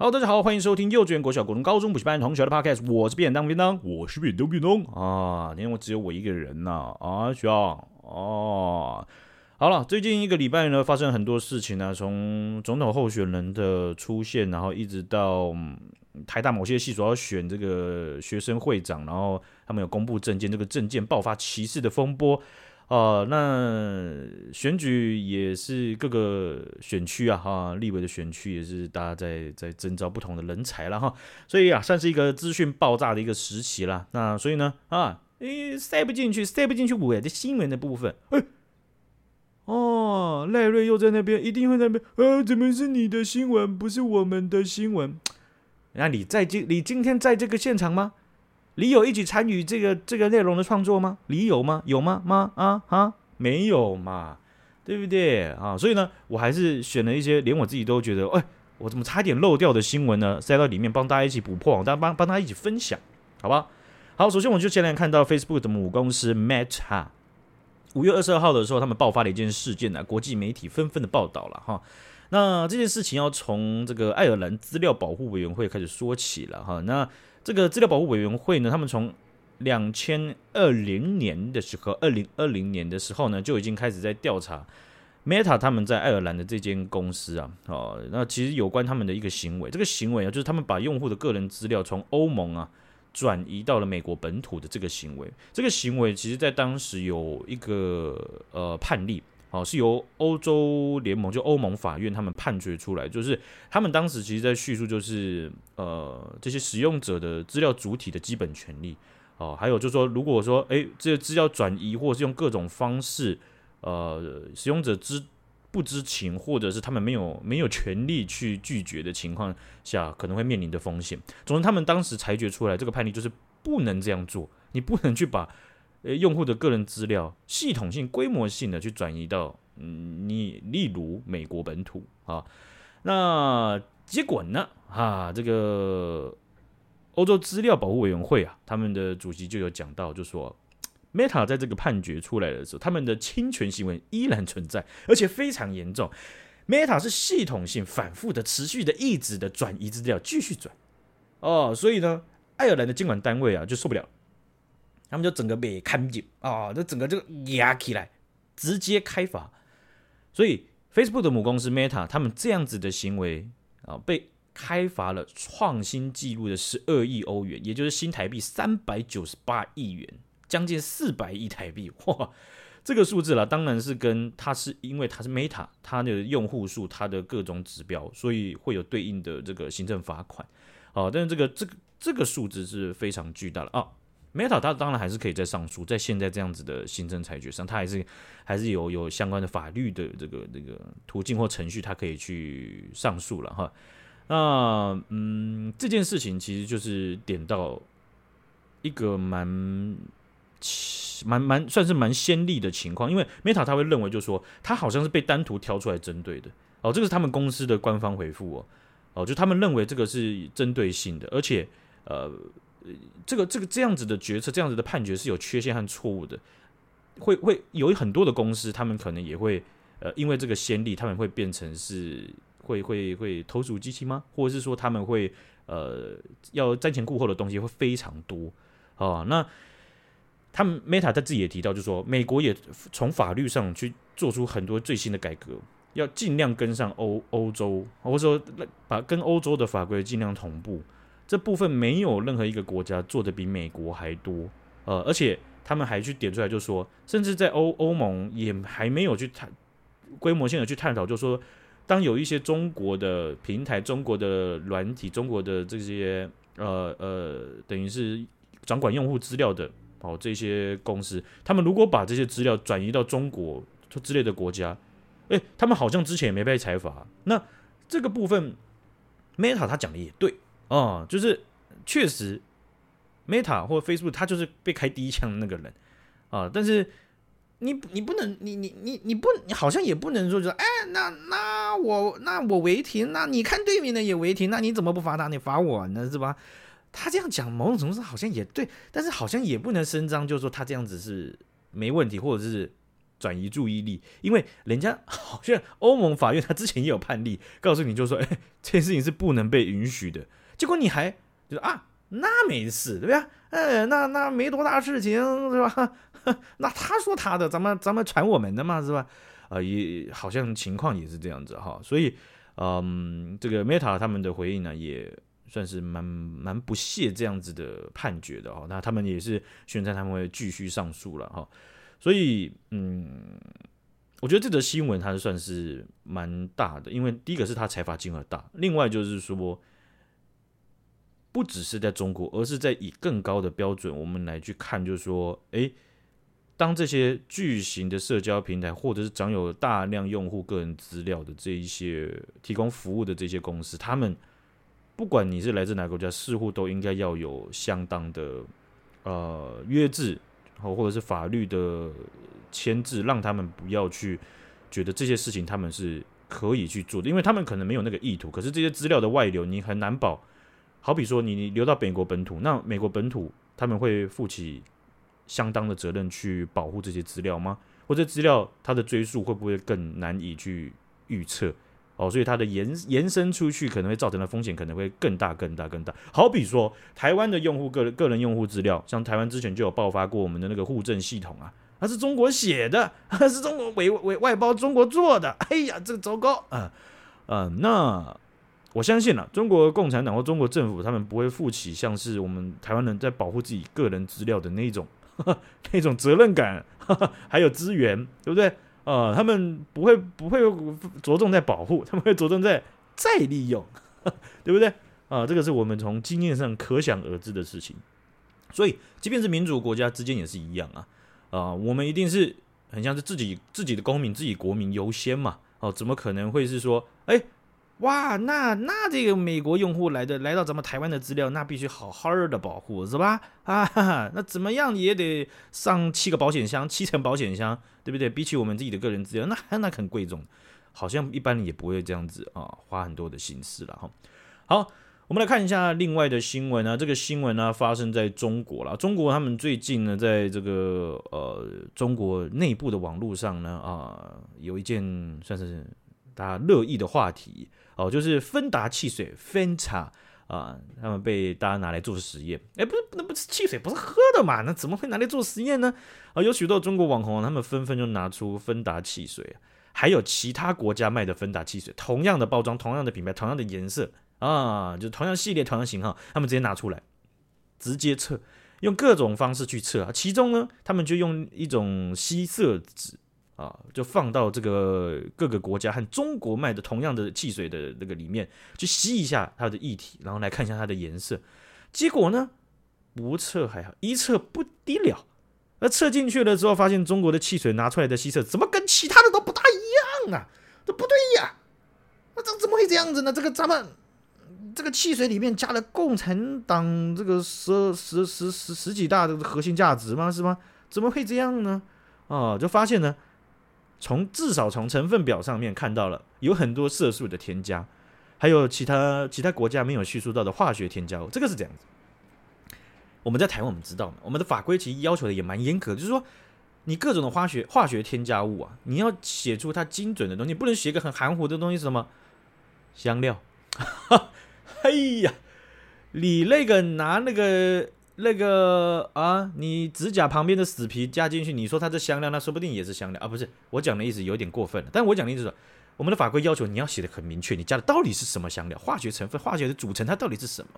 Hello，大家好，欢迎收听幼稚园、国小、国中、高中补习班同学的 Podcast。我是便当便当，我是便当便当啊。今天我只有我一个人呐啊，需要哦。好了，最近一个礼拜呢，发生很多事情呢、啊，从总统候选人的出现，然后一直到、嗯、台大某些系所要选这个学生会长，然后他们有公布证件，这个证件爆发歧视的风波。哦、那选举也是各个选区啊，哈，立委的选区也是大家在在征召不同的人才了哈，所以啊，算是一个资讯爆炸的一个时期了。那所以呢，啊，诶，塞不进去，塞不进去我的新闻的部分，哎，哦，赖瑞又在那边，一定会在那边，呃，怎么是你的新闻，不是我们的新闻？那你在今你今天在这个现场吗？你有一起参与这个这个内容的创作吗？你有吗？有吗？吗？啊啊，没有嘛，对不对啊？所以呢，我还是选了一些连我自己都觉得，哎，我怎么差点漏掉的新闻呢？塞到里面帮大家一起补破网，大家帮帮大家一起分享，好吧？好，首先我就先来看到 Facebook 的母公司 Meta，五月二十二号的时候，他们爆发了一件事件呢，国际媒体纷纷的报道了哈。那这件事情要从这个爱尔兰资料保护委员会开始说起了哈。那这个资料保护委员会呢，他们从两千二零年的时候，二零二零年的时候呢，就已经开始在调查 Meta 他们在爱尔兰的这间公司啊，哦，那其实有关他们的一个行为，这个行为啊，就是他们把用户的个人资料从欧盟啊转移到了美国本土的这个行为，这个行为其实在当时有一个呃判例。哦，是由欧洲联盟，就欧盟法院他们判决出来，就是他们当时其实在叙述，就是呃这些使用者的资料主体的基本权利，哦，还有就是说，如果说诶这些资料转移，或是用各种方式，呃使用者知不知情，或者是他们没有没有权利去拒绝的情况下，可能会面临的风险。总之，他们当时裁决出来这个判例就是不能这样做，你不能去把。呃，用户的个人资料系统性、规模性的去转移到嗯，你例如美国本土啊，那结果呢？啊，这个欧洲资料保护委员会啊，他们的主席就有讲到，就说 Meta 在这个判决出来的时候，他们的侵权行为依然存在，而且非常严重。Meta 是系统性、反复的、持续的、一直的转移资料，继续转哦，所以呢，爱尔兰的监管单位啊就受不了。他们就整个被看紧啊，就整个就压起来，直接开罚。所以 Facebook 的母公司 Meta，他们这样子的行为啊，被开罚了创新纪录的十二亿欧元，也就是新台币三百九十八亿元，将近四百亿台币。哇，这个数字啦，当然是跟它是因为它是 Meta，它的用户数、它的各种指标，所以会有对应的这个行政罚款。啊，但是这个这个这个数字是非常巨大的啊。Meta 它当然还是可以再上诉，在现在这样子的行政裁决上，它还是还是有有相关的法律的这个这个途径或程序，它可以去上诉了哈。那嗯，这件事情其实就是点到一个蛮蛮蛮算是蛮先例的情况，因为 Meta 他会认为就是说，他好像是被单独挑出来针对的哦，这个是他们公司的官方回复哦哦，就他们认为这个是针对性的，而且呃。这个这个这样子的决策，这样子的判决是有缺陷和错误的，会会有很多的公司，他们可能也会呃，因为这个先例，他们会变成是会会会投鼠忌器吗？或者是说他们会呃要瞻前顾后的东西会非常多啊？那他们 Meta 他自己也提到，就说美国也从法律上去做出很多最新的改革，要尽量跟上欧欧洲，或者说把跟欧洲的法规尽量同步。这部分没有任何一个国家做的比美国还多，呃，而且他们还去点出来，就说，甚至在欧欧盟也还没有去探规模性的去探讨，就说，当有一些中国的平台、中国的软体、中国的这些呃呃，等于是掌管用户资料的哦这些公司，他们如果把这些资料转移到中国之类的国家，诶，他们好像之前也没被裁罚，那这个部分 Meta 他讲的也对。哦，就是确实，Meta 或 Facebook，他就是被开第一枪的那个人啊。但是你你不能，你你你你不，你好像也不能说就说，哎，那那我那我违停，那你看对面的也违停，那你怎么不罚他？你罚我呢，是吧？他这样讲，某种程度上好像也对，但是好像也不能声张，就是说他这样子是没问题，或者是转移注意力，因为人家好像欧盟法院他之前也有判例，告诉你就说，哎，这件事情是不能被允许的。结果你还就是啊，那没事，对不对？哎，那那没多大事情是吧？那他说他的，咱们咱们传我们的嘛，是吧？啊、也好像情况也是这样子哈，所以，嗯，这个 Meta 他们的回应呢，也算是蛮蛮不屑这样子的判决的哦。那他们也是宣称他们会继续上诉了哈。所以，嗯，我觉得这则新闻它算是蛮大的，因为第一个是它裁罚金额大，另外就是说，不只是在中国，而是在以更高的标准我们来去看，就是说，诶。当这些巨型的社交平台，或者是掌有大量用户个人资料的这一些提供服务的这些公司，他们不管你是来自哪个国家，似乎都应该要有相当的呃约制，或或者是法律的牵制，让他们不要去觉得这些事情他们是可以去做的，因为他们可能没有那个意图。可是这些资料的外流，你很难保。好比说，你流到美国本土，那美国本土他们会负起。相当的责任去保护这些资料吗？或者资料它的追溯会不会更难以去预测？哦，所以它的延延伸出去可能会造成的风险可能会更大、更大、更大。好比说，台湾的用户个人个人用户资料，像台湾之前就有爆发过我们的那个户政系统啊，它是中国写的，它是中国委委外包中国做的。哎呀，这个糟糕啊！啊，那我相信、啊，中国共产党或中国政府他们不会负起像是我们台湾人在保护自己个人资料的那种。那种责任感，还有资源，对不对？呃，他们不会不会着重在保护，他们会着重在再利用，对不对？啊、呃，这个是我们从经验上可想而知的事情。所以，即便是民主国家之间也是一样啊。啊、呃，我们一定是很像是自己自己的公民、自己国民优先嘛。哦、怎么可能会是说，哎？哇，那那这个美国用户来的来到咱们台湾的资料，那必须好好的保护，是吧？啊哈哈，那怎么样也得上七个保险箱，七层保险箱，对不对？比起我们自己的个人资料，那那很贵重，好像一般人也不会这样子啊，花很多的心思了哈。好，我们来看一下另外的新闻呢，这个新闻呢发生在中国了，中国他们最近呢，在这个呃中国内部的网络上呢啊，有一件算是大家热议的话题。哦，就是芬达汽水芬达啊，他们被大家拿来做实验。哎，不是，那不是汽水，不是喝的嘛？那怎么会拿来做实验呢？啊，有许多中国网红，他们纷纷就拿出芬达汽水，还有其他国家卖的芬达汽水，同样的包装，同样的品牌，同样的颜色啊，就同样系列，同样型号，他们直接拿出来，直接测，用各种方式去测啊。其中呢，他们就用一种吸色纸。啊，就放到这个各个国家和中国卖的同样的汽水的那个里面去吸一下它的液体，然后来看一下它的颜色。结果呢，不测还好，一测不得了。那测进去了之后，发现中国的汽水拿出来的吸色怎么跟其他的都不大一样啊？这不对呀！那这怎么会这样子呢？这个咱们这个汽水里面加了共产党这个十十十十十几大的核心价值吗？是吗？怎么会这样呢？啊，就发现呢。从至少从成分表上面看到了有很多色素的添加，还有其他其他国家没有叙述到的化学添加物，这个是这样子。我们在台湾我们知道嘛，我们的法规其实要求的也蛮严格，就是说你各种的化学化学添加物啊，你要写出它精准的东西，不能写个很含糊的东西，是什么香料？哎呀，你那个拿那个。那个啊，你指甲旁边的死皮加进去，你说它是香料，那说不定也是香料啊。不是，我讲的意思有点过分了。但我讲的意思是，我们的法规要求你要写的很明确，你加的到底是什么香料，化学成分、化学的组成，它到底是什么？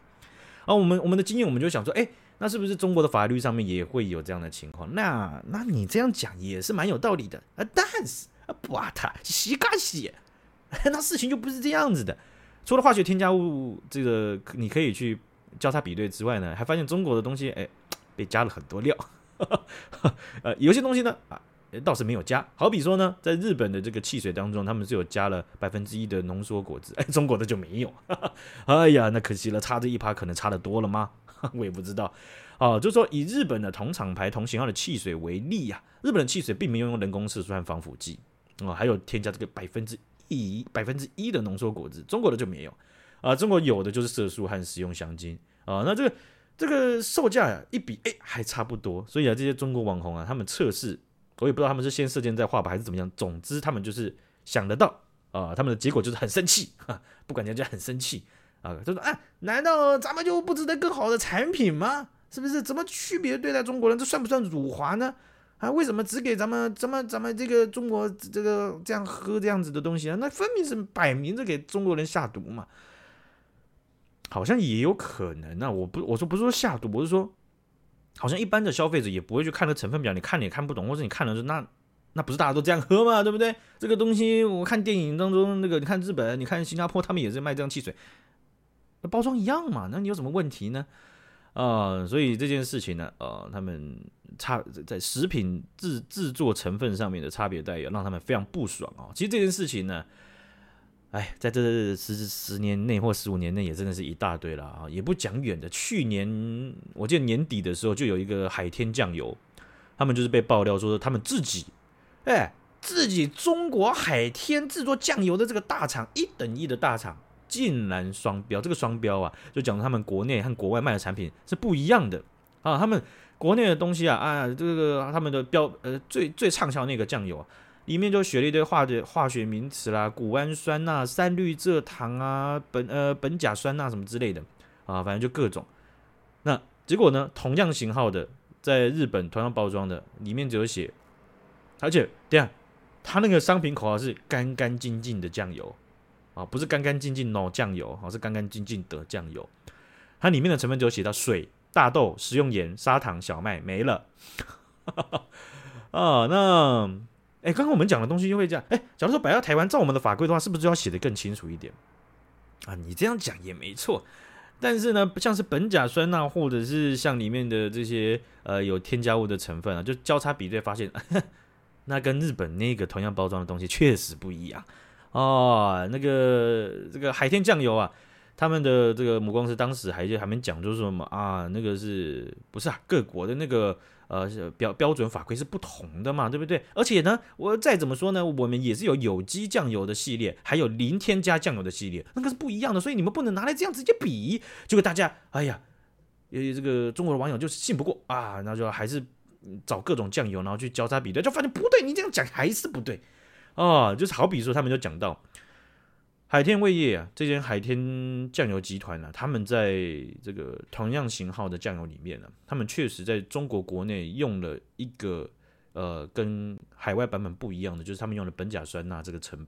啊，我们我们的经验，我们就想说，哎，那是不是中国的法律上面也会有这样的情况？那那你这样讲也是蛮有道理的啊。但是啊，不啊，他洗干洗，那事情就不是这样子的。除了化学添加物，这个你可以去。交叉比对之外呢，还发现中国的东西，哎，被加了很多料。呃，有些东西呢，啊，倒是没有加。好比说呢，在日本的这个汽水当中，他们是有加了百分之一的浓缩果汁，哎，中国的就没有。哎呀，那可惜了，差这一趴可能差的多了吗？我也不知道。哦、啊，就说以日本的同厂牌、同型号的汽水为例呀、啊，日本的汽水并没有用人工色素和防腐剂，哦、还有添加这个百分之一、百分之一的浓缩果汁，中国的就没有。啊，中国有的就是色素和食用香精啊，那这个这个售价呀一比，哎，还差不多，所以啊，这些中国网红啊，他们测试我也不知道他们是先射箭再画吧，还是怎么样。总之，他们就是想得到啊、他们的结果就是很生气，不管人家很生气啊，就说啊，难道咱们就不值得更好的产品吗？是不是？怎么区别对待中国人？这算不算辱华呢？啊，为什么只给咱们咱们咱们这个中国这个这样喝这样子的东西啊？那分明是摆明着给中国人下毒嘛。好像也有可能啊，我不我说不是说下毒，我是说。好像一般的消费者也不会去看那成分表，你看你也看不懂，或者你看了说那那不是大家都这样喝嘛？对不对？这个东西我看电影当中那个，你看日本，你看新加坡，他们也是卖这样汽水，那包装一样嘛，那你有什么问题呢？啊、呃，所以这件事情呢，呃，他们差在食品制制作成分上面的差别待遇，让他们非常不爽啊、哦。其实这件事情呢。哎，在这十十年内或十五年内，也真的是一大堆了啊！也不讲远的，去年我记得年底的时候，就有一个海天酱油，他们就是被爆料说他们自己，哎，自己中国海天制作酱油的这个大厂，一等一的大厂，竟然双标。这个双标啊，就讲他们国内和国外卖的产品是不一样的啊。他们国内的东西啊，啊，这个他们的标呃最最畅销那个酱油啊。里面就学了一堆化的化学名词啦，谷氨酸钠、三氯蔗糖啊，苯呃苯甲酸钠什么之类的啊，反正就各种。那结果呢，同样型号的，在日本同样包装的，里面只有写，而且这样，它那个商品口号是干干净净的酱油啊，不是干干净净脑酱油啊，是干干净净的酱油。它里面的成分只有写到水、大豆、食用盐、砂糖、小麦，没了。啊，那。哎，刚刚我们讲的东西就会这样。哎，假如说摆到台湾，照我们的法规的话，是不是就要写得更清楚一点啊？你这样讲也没错，但是呢，像是苯甲酸钠，或者是像里面的这些呃有添加物的成分啊，就交叉比对发现，那跟日本那个同样包装的东西确实不一样哦。那个这个海天酱油啊，他们的这个母公司当时还就还没讲，就是什么啊，那个是不是啊？各国的那个。呃，标标准法规是不同的嘛，对不对？而且呢，我再怎么说呢，我们也是有有机酱油的系列，还有零添加酱油的系列，那个是不一样的，所以你们不能拿来这样直接比。结果大家，哎呀，呃，这个中国的网友就是信不过啊，那就还是找各种酱油，然后去交叉比对，就发现不对，你这样讲还是不对啊，就是好比说，他们就讲到。海天味业啊，这间海天酱油集团呢、啊，他们在这个同样型号的酱油里面呢、啊，他们确实在中国国内用了一个呃跟海外版本不一样的，就是他们用了苯甲酸钠这个成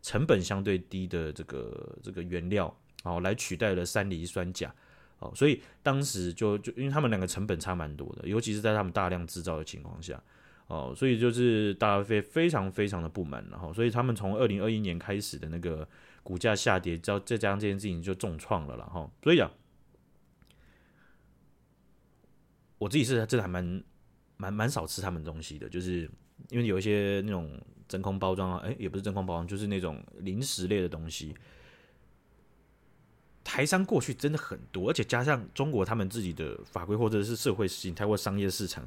成本相对低的这个这个原料，哦，来取代了三磷酸钾，哦，所以当时就就因为他们两个成本差蛮多的，尤其是在他们大量制造的情况下，哦，所以就是大家非非常非常的不满，然后所以他们从二零二一年开始的那个。股价下跌，再再加上这件事情就重创了了哈，所以啊，我自己是真的还蛮蛮蛮少吃他们东西的，就是因为有一些那种真空包装啊，哎，也不是真空包装，就是那种零食类的东西，台商过去真的很多，而且加上中国他们自己的法规或者是社会形态或商业市场，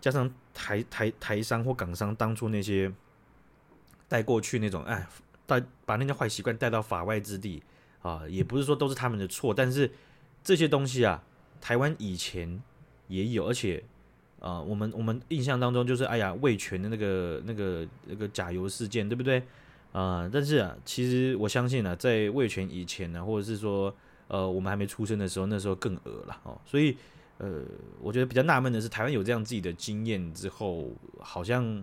加上台台台商或港商当初那些带过去那种哎。带把那些坏习惯带到法外之地啊，也不是说都是他们的错，但是这些东西啊，台湾以前也有，而且啊，我们我们印象当中就是哎呀，味全的那个那个那个假油事件，对不对啊？但是啊，其实我相信啊，在味全以前呢，或者是说呃，我们还没出生的时候，那时候更恶了哦。所以呃，我觉得比较纳闷的是，台湾有这样自己的经验之后，好像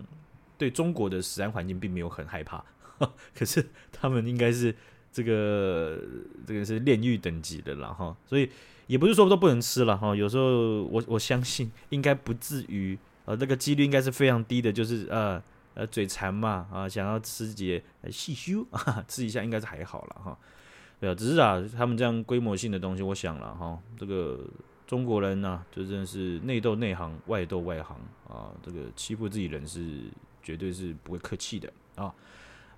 对中国的食安环境并没有很害怕。可是他们应该是这个这个是炼狱等级的了哈，所以也不是说都不能吃了哈。有时候我我相信应该不至于，呃，这个几率应该是非常低的，就是呃呃嘴馋嘛啊，想要吃些细修 啊，吃一下应该是还好了哈。对啊，只是啊，他们这样规模性的东西，我想了哈，这个中国人呢、就真的是内斗内行，外斗外行啊，这个欺负自己人是绝对是不会客气的啊。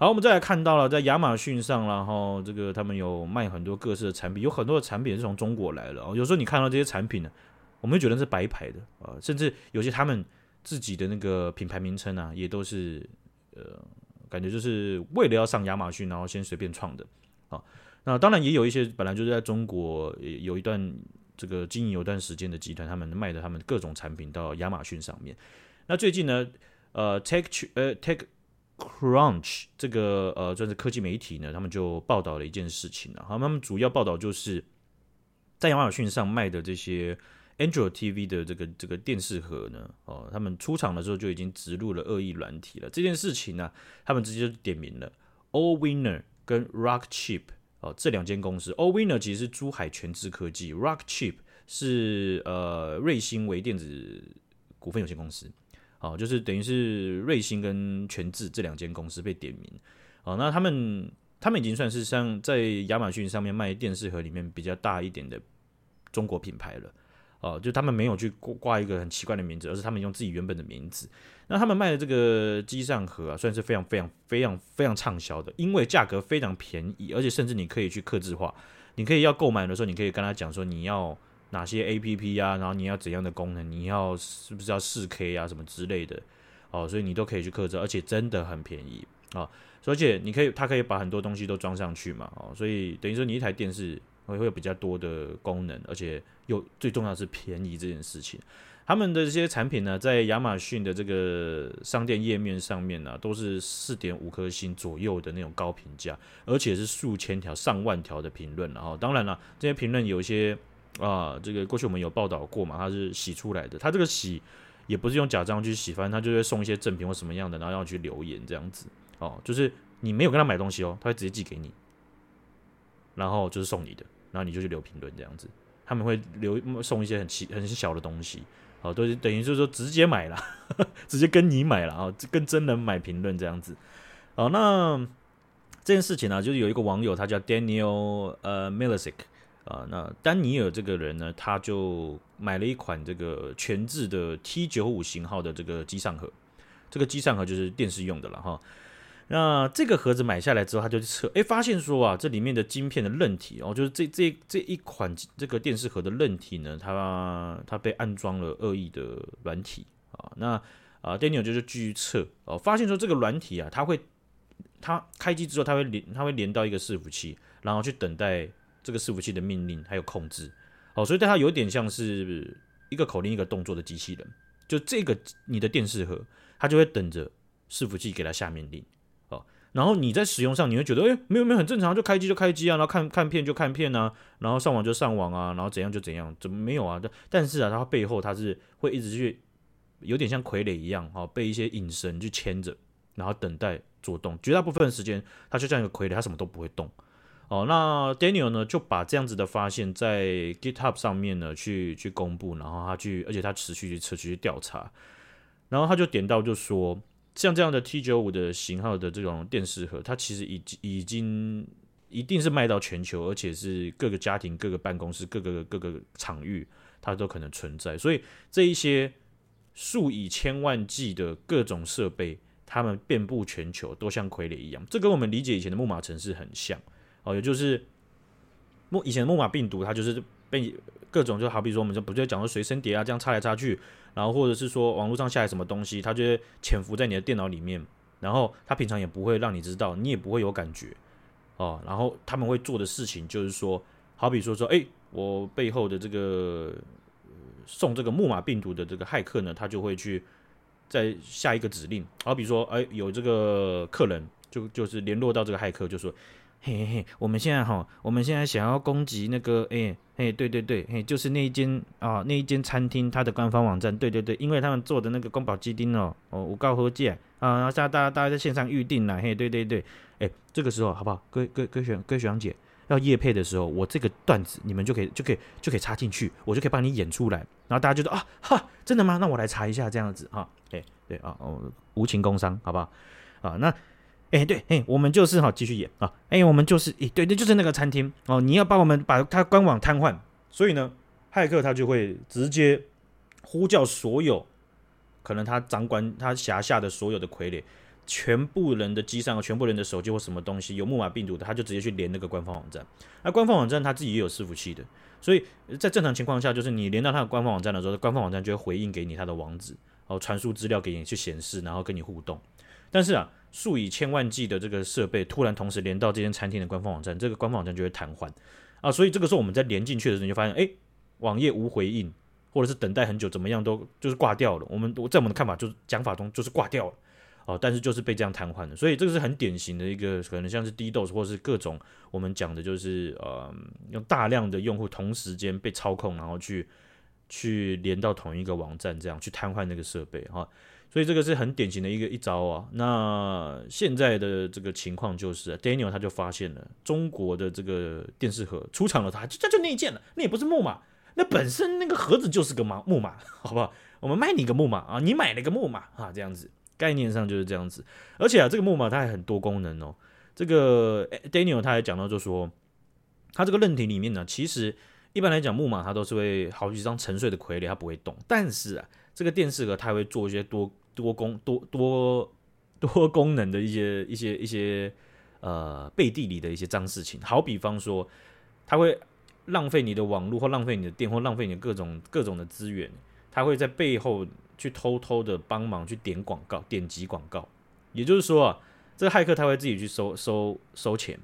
好，我们再来看到了，在亚马逊上，然后这个他们有卖很多各式的产品，有很多的产品是从中国来的。有时候你看到这些产品呢，我们会觉得是白牌的啊，甚至有些他们自己的那个品牌名称啊，也都是呃，感觉就是为了要上亚马逊，然后先随便创的啊。那当然也有一些本来就是在中国有一段这个经营有段时间的集团，他们卖的他们各种产品到亚马逊上面。那最近呢？呃，Tech 呃 Crunch 这个呃算是科技媒体呢，他们就报道了一件事情了。好，他们主要报道就是在亚马逊上卖的这些 Android TV 的这个这个电视盒呢，哦，他们出厂的时候就已经植入了恶意软体了。这件事情呢，他们直接就点名了 Allwinner 跟 Rockchip 哦这两间公司。Allwinner 其实是珠海全智科技，Rockchip 是呃瑞星微电子股份有限公司。哦，就是等于是瑞星跟全智这两间公司被点名，哦，那他们他们已经算是像在亚马逊上面卖电视盒里面比较大一点的中国品牌了，哦，就他们没有去挂一个很奇怪的名字，而是他们用自己原本的名字。那他们卖的这个机上盒啊，算是非常非常非常非常畅销的，因为价格非常便宜，而且甚至你可以去客制化，你可以要购买的时候，你可以跟他讲说你要。哪些 A P P 啊，然后你要怎样的功能？你要是不是要四 K 啊，什么之类的？哦，所以你都可以去刻制，而且真的很便宜啊！而且你可以，它可以把很多东西都装上去嘛，哦，所以等于说你一台电视会会有比较多的功能，而且又最重要是便宜这件事情。他们的这些产品呢，在亚马逊的这个商店页面上面呢，都是四点五颗星左右的那种高评价，而且是数千条、上万条的评论。然后，当然了，这些评论有一些。啊，这个过去我们有报道过嘛，它是洗出来的，它这个洗也不是用假账去洗，反正他就会送一些赠品或什么样的，然后要去留言这样子。哦，就是你没有跟他买东西哦，他会直接寄给你，然后就是送你的，然后你就去留评论这样子，他们会留送一些很奇很小的东西，哦，都是等于就是说直接买了，直接跟你买了啊，哦，跟真人买评论这样子，哦，那这件事情呢，啊，就是有一个网友他叫 Daniel 呃 Milisic 啊，那丹尼尔这个人呢，他就买了一款这个全智的 T 九五型号的这个机上盒，这个机上盒就是电视用的了哈。那这个盒子买下来之后，他就去测，哎，发现说啊，这里面的晶片的韧体哦，就是这这这一款这个电视盒的韧体呢，它它被安装了恶意的软体啊。那啊，丹尼尔就是继续测哦，发现说这个软体啊，它会它开机之后，它会连它会连到一个伺服器，然后去等待。这个伺服器的命令还有控制，哦，所以对它有点像是一个口令一个动作的机器人。就这个你的电视盒，它就会等着伺服器给它下命令，哦，然后你在使用上你会觉得，哎，没有没有很正常，就开机就开机啊，然后看看片就看片啊，然后上网就上网啊，然后怎样就怎样，怎么没有啊？但但是啊，它背后它是会一直去有点像傀儡一样，哈，被一些引绳去牵着，然后等待做动。绝大部分时间，它就像一个傀儡，它什么都不会动。哦，那 Daniel 呢就把这样子的发现，在 GitHub 上面呢去去公布，然后他去，而且他持续去持续去调查，然后他就点到就说，像这样的 T95 的型号的这种电视盒，它其实已经已经一定是卖到全球，而且是各个家庭、各个办公室、各个各个场域，它都可能存在。所以这一些数以千万计的各种设备，它们遍布全球，都像傀儡一样。这跟我们理解以前的木马程式很像。哦，也就是木以前的木马病毒，它就是被各种就好比说，我们就不就讲说随身碟啊，这样插来插去，然后或者是说网络上下载什么东西，它就会潜伏在你的电脑里面，然后它平常也不会让你知道，你也不会有感觉哦。然后他们会做的事情就是说，好比说说，哎，我背后的这个送这个木马病毒的这个骇客呢，他就会去在下一个指令，好比说，哎，有这个客人就就是联络到这个骇客，就说。嘿嘿嘿，我们现在哈，我们现在想要攻击那个，哎嘿，对对对，嘿，就是那一间啊，那一间餐厅它的官方网站，对对对，因为他们做的那个宫保鸡丁哦，哦，五告和解啊，然后大家大家大家在线上预定了，嘿，对对对，哎，这个时候好不好？各位各位各位学各位学长姐要夜配的时候，我这个段子你们就可以就可以就可以插进去，我就可以帮你演出来，然后大家就说啊哈，真的吗？那我来查一下这样子哈，对对啊，哦，无情工伤，好不好？啊，那。哎，对，哎，我们就是哈，继续演啊，哎，我们就是，哎，对那，就是那个餐厅哦，你要把我们把他官网瘫痪，所以呢，骇客他就会直接呼叫所有可能他掌管他辖下的所有的傀儡，全部人的机上，全部人的手机或什么东西有木马病毒的，他就直接去连那个官方网站。那官方网站他自己也有伺服器的，所以在正常情况下，就是你连到他的官方网站的时候，官方网站就会回应给你他的网址，然后，传输资料给你去显示，然后跟你互动。但是啊。数以千万计的这个设备突然同时连到这间餐厅的官方网站，这个官方网站就会瘫痪啊！所以这个时候我们在连进去的时候，就发现，哎，网页无回应，或者是等待很久，怎么样都就是挂掉了。我们我在我们的看法就是讲法中就是挂掉了哦，但是就是被这样瘫痪的。所以这个是很典型的一个可能像是 DDoS 或是各种我们讲的就是呃用大量的用户同时间被操控，然后去去连到同一个网站，这样去瘫痪那个设备哈。所以这个是很典型的一个一招啊。那现在的这个情况就是，Daniel 他就发现了中国的这个电视盒出厂了，他就这就内建了，那也不是木马，那本身那个盒子就是个木木马，好不好？我们卖你个木马啊，你买了个木马啊，这样子概念上就是这样子。而且啊，这个木马它还很多功能哦。这个 Daniel 他还讲到，就说他这个韧体里面呢，其实一般来讲木马它都是会好几张沉睡的傀儡，它不会动，但是啊。这个电视盒它会做一些多多功多多 多功能的一些一些一些呃背地里的一些脏事情，好比方说，它会浪费你的网络或浪费你的电或浪费你的各种各种的资源，它会在背后去偷偷的帮忙去点广告、点击广告。也就是说啊，这个骇客他会自己去收收收钱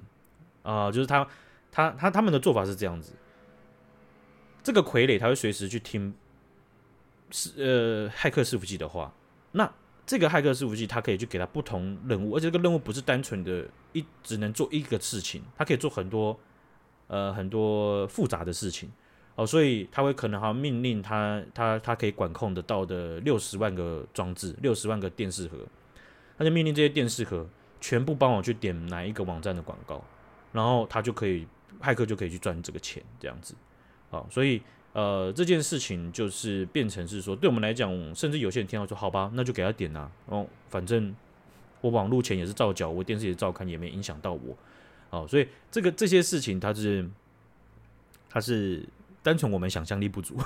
啊、就是他他他他们的做法是这样子，这个傀儡他会随时去听。是呃，骇客伺服器的话，那这个骇客伺服器它可以去给它不同任务，而且这个任务不是单纯的一只能做一个事情，它可以做很多呃很多复杂的事情哦，所以它会可能还命令它它它可以管控得到的六十万个装置，六十万个电视盒，它就命令这些电视盒全部帮我去点哪一个网站的广告，然后它就可以骇客就可以去赚这个钱，这样子，好，所以。呃，这件事情就是变成是说，对我们来讲，甚至有些人听到说，好吧，那就给他点呐，哦，反正我网络钱也是照缴，我电视也照看，也没影响到我，哦，所以这个这些事情，它是它是单纯我们想象力不足，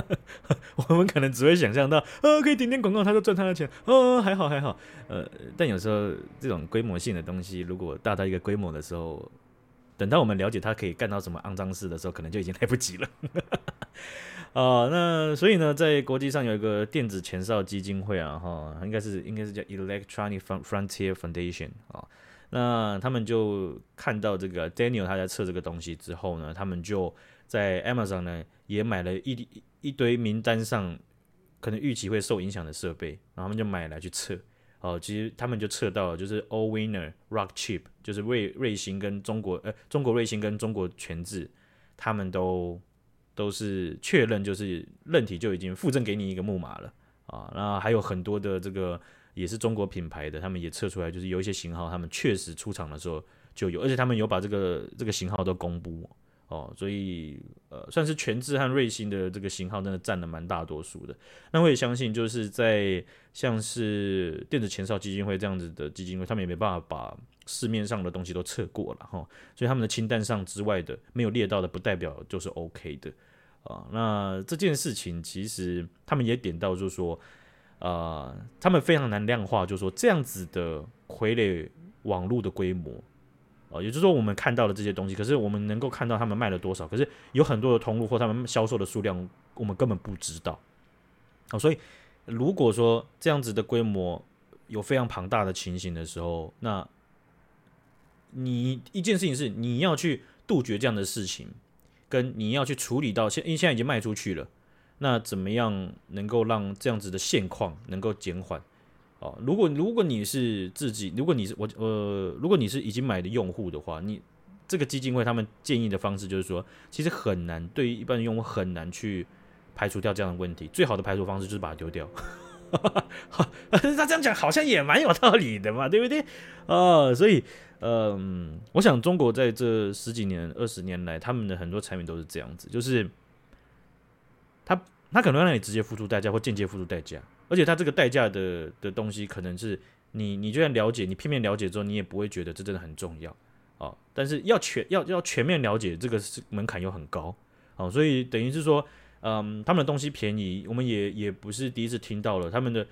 我们可能只会想象到，呃，可以点点广告，他就赚他的钱，呃，还好还好，呃，但有时候这种规模性的东西，如果大到一个规模的时候。等到我们了解他可以干到什么肮脏事的时候，可能就已经来不及了。啊，那所以呢，在国际上有一个电子前哨基金会啊，哈，应该是应该是叫 Electronic Frontier Foundation 啊。那他们就看到这个 Daniel 他在测这个东西之后呢，他们就在 Amazon 呢也买了一一堆名单上可能预期会受影响的设备，然后他们就买来去测。哦，其实他们就测到了，就是 Owinner、Rockchip，就是瑞瑞星跟中国呃中国瑞星跟中国全智，他们都都是确认，就是韧体就已经附赠给你一个木马了啊。那还有很多的这个也是中国品牌的，他们也测出来，就是有一些型号，他们确实出厂的时候就有，而且他们有把这个这个型号都公布。哦，所以呃，算是全智和瑞星的这个型号，真的占了蛮大多数的。那我也相信，就是在像是电子前哨基金会这样子的基金会，他们也没办法把市面上的东西都测过了哈。所以他们的清单上之外的没有列到的，不代表就是 OK 的啊。那这件事情其实他们也点到，就是说啊、呃，他们非常难量化，就是说这样子的傀儡网络的规模。哦也就是说，我们看到了这些东西，可是我们能够看到他们卖了多少，可是有很多的通路或他们销售的数量，我们根本不知道。哦，所以如果说这样子的规模有非常庞大的情形的时候，那你一件事情是你要去杜绝这样的事情，跟你要去处理到现，因为现在已经卖出去了，那怎么样能够让这样子的现况能够减缓？哦，如果如果你是自己，如果你是我呃，如果你是已经买的用户的话，你这个基金会他们建议的方式就是说，其实很难，对于一般的用户很难去排除掉这样的问题。最好的排除方式就是把它丢掉。他这样讲好像也蛮有道理的嘛，对不对？哦，所以嗯，我想中国在这十几年、二十年来，他们的很多产品都是这样子，就是他他可能让你直接付出代价，或间接付出代价。而且它这个代价的的东西，可能是你你就算了解，你片面了解之后，你也不会觉得这真的很重要啊。但是要全要要全面了解，这个是门槛又很高啊。所以等于是说，嗯，他们的东西便宜，我们也也不是第一次听到了。他们的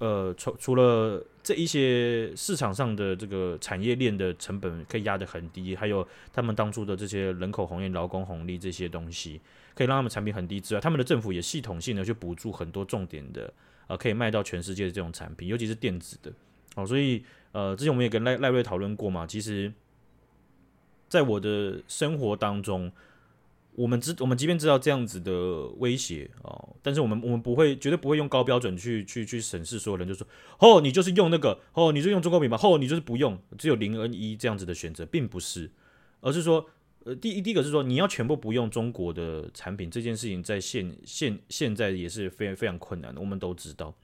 呃，除除了这一些市场上的这个产业链的成本可以压得很低，还有他们当初的这些人口红利、劳工红利这些东西，可以让他们产品很低之外，他们的政府也系统性的去补助很多重点的。啊，可以卖到全世界的这种产品，尤其是电子的，哦，所以呃，之前我们也跟赖赖瑞讨论过嘛。其实，在我的生活当中，我们知我们即便知道这样子的威胁哦，但是我们我们不会绝对不会用高标准去去去审视所有人，就说哦，你就是用那个哦，你就用中国品牌，哦，你就是不用，只有零跟一这样子的选择，并不是，而是说，呃，第一第一个是说你要全部不用中国的产品，这件事情在现现现在也是非常非常困难的，我们都知道，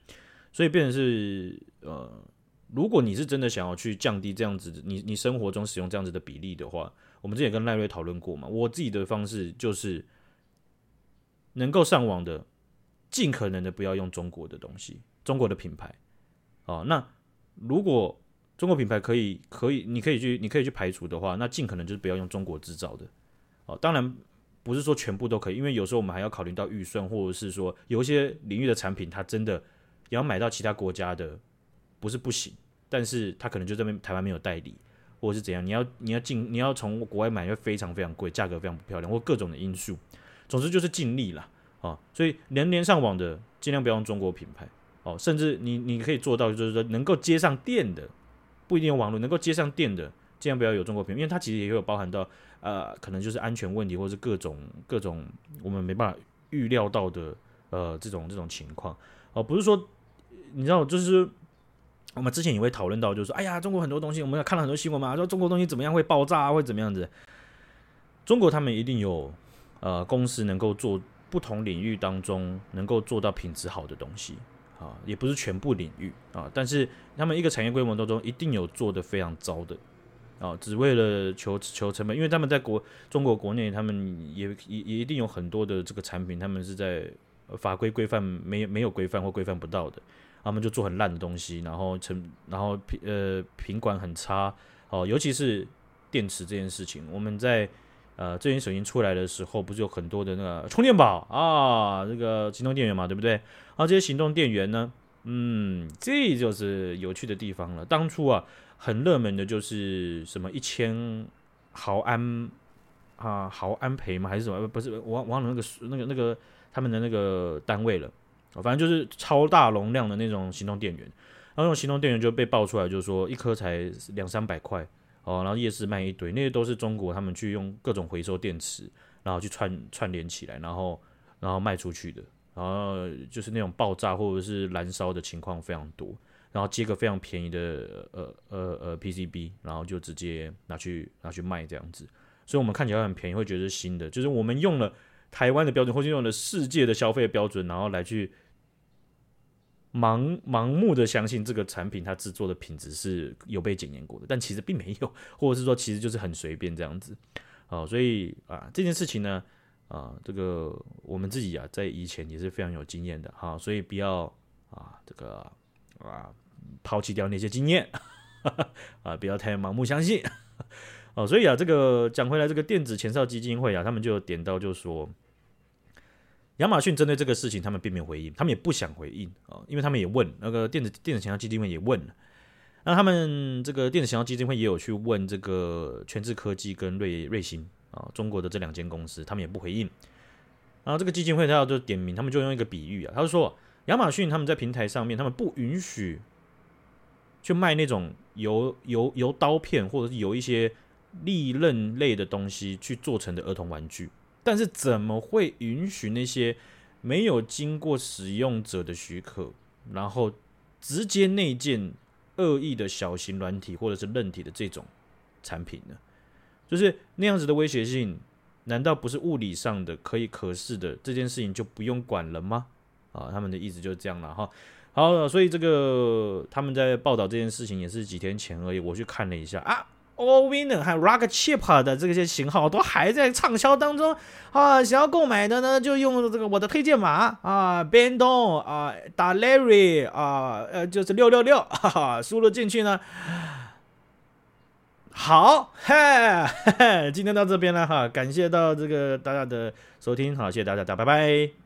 所以变成是呃，如果你是真的想要去降低这样子，你你生活中使用这样子的比例的话。我们之前跟赖瑞讨论过嘛，我自己的方式就是能够上网的，尽可能的不要用中国的东西，中国的品牌。哦，那如果中国品牌可以可以，你可以去你可以去排除的话，那尽可能就是不要用中国制造的。哦，当然不是说全部都可以，因为有时候我们还要考虑到预算，或者是说有一些领域的产品，它真的要买到其他国家的，不是不行，但是它可能就这边台湾没有代理。或者是怎样？你要你要进，你要从国外买，会非常非常贵，价格非常不漂亮，或各种的因素。总之就是尽力了啊！所以连连上网的，尽量不要用中国品牌哦。甚至你你可以做到，就是说能够接上电的，不一定有网络能够接上电的，尽量不要有中国品牌，因为它其实也有包含到呃，可能就是安全问题，或是各种各种我们没办法预料到的呃这种这种情况哦。不是说你知道，就是。我们之前也会讨论到，就是说，哎呀，中国很多东西，我们要看了很多新闻嘛，说中国东西怎么样会爆炸啊，会怎么样子？中国他们一定有呃公司能够做不同领域当中能够做到品质好的东西啊，也不是全部领域啊，但是他们一个产业规模当中一定有做得非常糟的啊，只为了求求成本，因为他们在国中国国内，他们也也也一定有很多的这个产品，他们是在法规规范没没有规范或规范不到的。他们就做很烂的东西，然后成，然后品呃品管很差哦，尤其是电池这件事情，我们在呃这件手机出来的时候，不是有很多的那个充电宝啊，这个行动电源嘛，对不对？然后这些行动电源呢，嗯，这就是有趣的地方了。当初啊，很热门的就是什么一千毫安啊毫安培吗？还是什么？不是，我忘了那个那个那个他们的那个单位了。反正就是超大容量的那种行动电源，然后那种行动电源就被爆出来，就是说一颗才两三百块哦，然后夜市卖一堆，那些都是中国他们去用各种回收电池，然后去串串联起来，然后然后卖出去的，然后就是那种爆炸或者是燃烧的情况非常多，然后接个非常便宜的呃呃呃 PCB，然后就直接拿去拿去卖这样子，所以我们看起来很便宜，会觉得是新的，就是我们用了台湾的标准，或者用了世界的消费标准，然后来去。盲盲目的相信这个产品它制作的品质是有被检验过的，但其实并没有，或者是说其实就是很随便这样子，哦，所以啊这件事情呢，啊这个我们自己啊在以前也是非常有经验的哈，所以不要啊这个啊抛弃掉那些经验，啊不要太盲目相信，哦，所以啊这个讲回来，这个电子前哨基金会啊，他们就点到就说。亚马逊针对这个事情，他们并没有回应，他们也不想回应啊，因为他们也问那个电子电子前哨基金会也问了，那他们这个电子前哨基金会也有去问这个全智科技跟瑞瑞星啊，中国的这两间公司，他们也不回应。然后这个基金会他要就点名，他们就用一个比喻啊，他就说亚马逊他们在平台上面，他们不允许去卖那种由由由刀片或者是有一些利刃类的东西去做成的儿童玩具。但是怎么会允许那些没有经过使用者的许可，然后直接内建恶意的小型软体或者是韧体的这种产品呢？就是那样子的威胁性，难道不是物理上的可以可视的这件事情就不用管了吗？啊，他们的意思就是这样了哈。好，所以这个他们在报道这件事情也是几天前而已，我去看了一下啊。Allwinner 和 Rockchip 的这些型号都还在畅销当中啊！想要购买的呢，就用这个我的推荐码啊，Bandon 啊，打 Larry 啊，呃，就是六六六，哈哈，输入进去呢。好，嘿，嘿，今天到这边了哈，感谢到这个大家的收听，好，谢谢大家，大家拜拜。